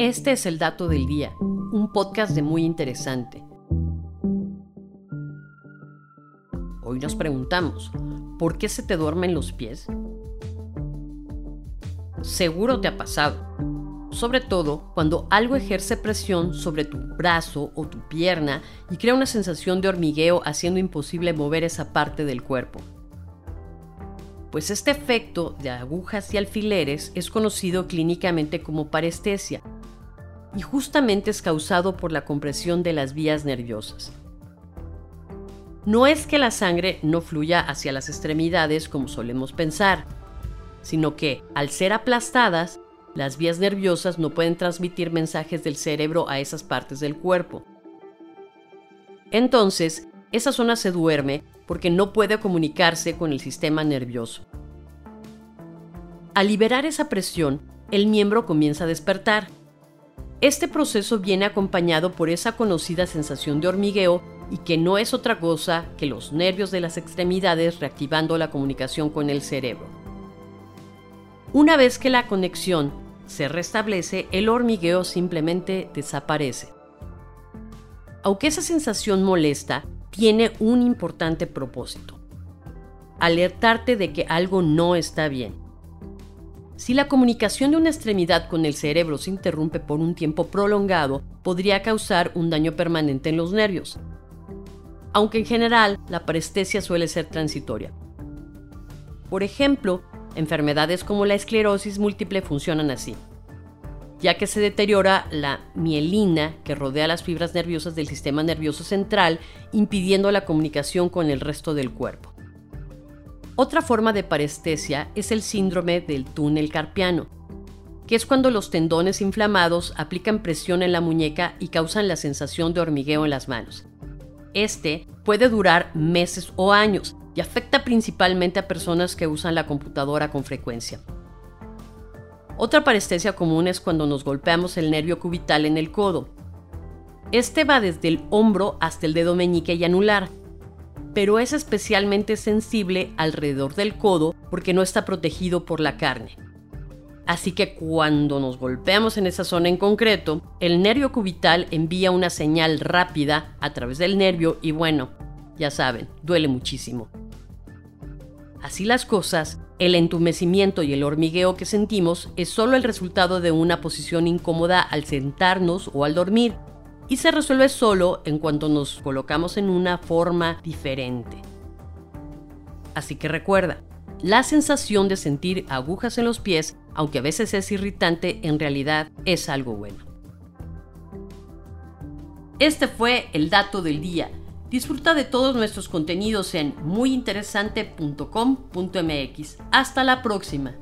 Este es el dato del día, un podcast de muy interesante. Hoy nos preguntamos, ¿por qué se te duermen los pies? Seguro te ha pasado, sobre todo cuando algo ejerce presión sobre tu brazo o tu pierna y crea una sensación de hormigueo haciendo imposible mover esa parte del cuerpo. Pues este efecto de agujas y alfileres es conocido clínicamente como parestesia y justamente es causado por la compresión de las vías nerviosas. No es que la sangre no fluya hacia las extremidades como solemos pensar, sino que, al ser aplastadas, las vías nerviosas no pueden transmitir mensajes del cerebro a esas partes del cuerpo. Entonces, esa zona se duerme porque no puede comunicarse con el sistema nervioso. Al liberar esa presión, el miembro comienza a despertar este proceso viene acompañado por esa conocida sensación de hormigueo y que no es otra cosa que los nervios de las extremidades reactivando la comunicación con el cerebro. Una vez que la conexión se restablece, el hormigueo simplemente desaparece. Aunque esa sensación molesta, tiene un importante propósito. Alertarte de que algo no está bien si la comunicación de una extremidad con el cerebro se interrumpe por un tiempo prolongado, podría causar un daño permanente en los nervios. Aunque en general la parestesia suele ser transitoria. Por ejemplo, enfermedades como la esclerosis múltiple funcionan así, ya que se deteriora la mielina que rodea las fibras nerviosas del sistema nervioso central, impidiendo la comunicación con el resto del cuerpo. Otra forma de parestesia es el síndrome del túnel carpiano, que es cuando los tendones inflamados aplican presión en la muñeca y causan la sensación de hormigueo en las manos. Este puede durar meses o años y afecta principalmente a personas que usan la computadora con frecuencia. Otra parestesia común es cuando nos golpeamos el nervio cubital en el codo. Este va desde el hombro hasta el dedo meñique y anular pero es especialmente sensible alrededor del codo porque no está protegido por la carne. Así que cuando nos golpeamos en esa zona en concreto, el nervio cubital envía una señal rápida a través del nervio y bueno, ya saben, duele muchísimo. Así las cosas, el entumecimiento y el hormigueo que sentimos es solo el resultado de una posición incómoda al sentarnos o al dormir, y se resuelve solo en cuanto nos colocamos en una forma diferente. Así que recuerda, la sensación de sentir agujas en los pies, aunque a veces es irritante, en realidad es algo bueno. Este fue el dato del día. Disfruta de todos nuestros contenidos en muyinteresante.com.mx. Hasta la próxima.